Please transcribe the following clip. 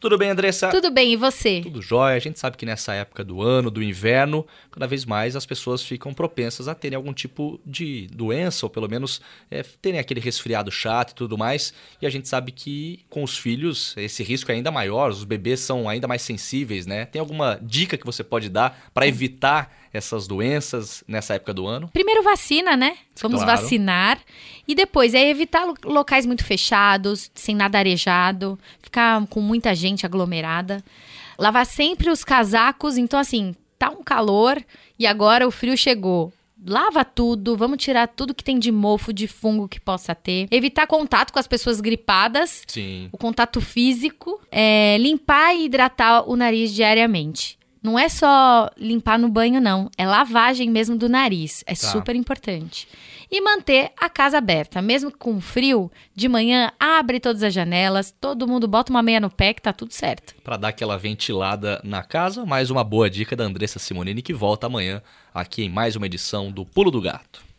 Tudo bem, Andressa? Tudo bem, e você? Tudo jóia. A gente sabe que nessa época do ano, do inverno, cada vez mais as pessoas ficam propensas a terem algum tipo de doença, ou pelo menos é, terem aquele resfriado chato e tudo mais. E a gente sabe que com os filhos esse risco é ainda maior, os bebês são ainda mais sensíveis, né? Tem alguma dica que você pode dar para evitar essas doenças nessa época do ano? Primeiro vacina, né? Vamos claro. vacinar. E depois é evitar locais muito fechados, sem nada arejado, ficar com muita gente aglomerada. Lavar sempre os casacos. Então, assim, tá um calor e agora o frio chegou lava tudo, vamos tirar tudo que tem de mofo, de fungo que possa ter. Evitar contato com as pessoas gripadas. Sim. O contato físico. É, limpar e hidratar o nariz diariamente. Não é só limpar no banho, não. É lavagem mesmo do nariz. É tá. super importante. E manter a casa aberta. Mesmo com frio, de manhã abre todas as janelas, todo mundo bota uma meia no pé que tá tudo certo. Para dar aquela ventilada na casa, mais uma boa dica da Andressa Simonini que volta amanhã aqui em mais uma edição do Pulo do Gato.